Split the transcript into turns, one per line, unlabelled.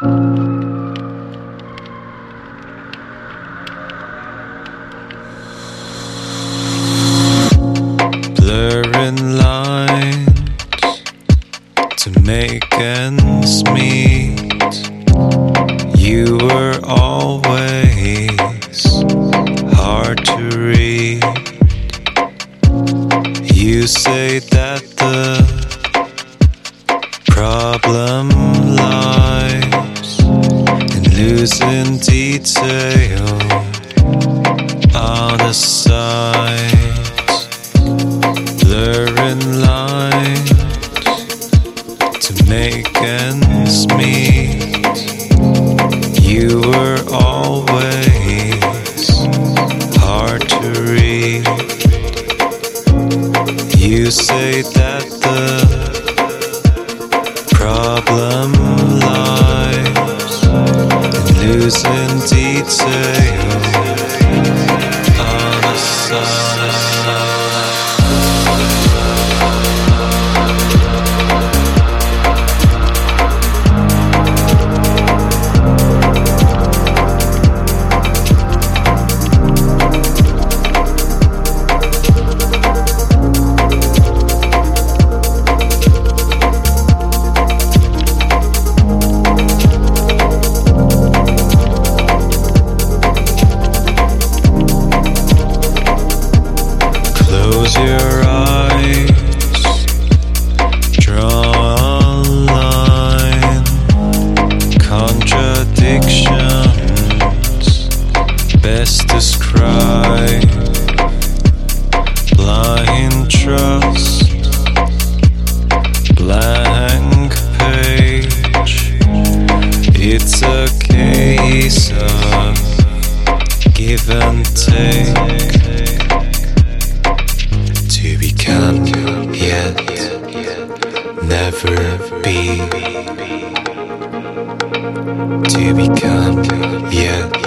Blurring lines to make ends meet. You were always hard to read. You say that the problem in losing detail out of sight blurring lines to make ends meet. You were always hard to read. You say that the in losing detail on It's a case of give and take. To become yet never be. To become yet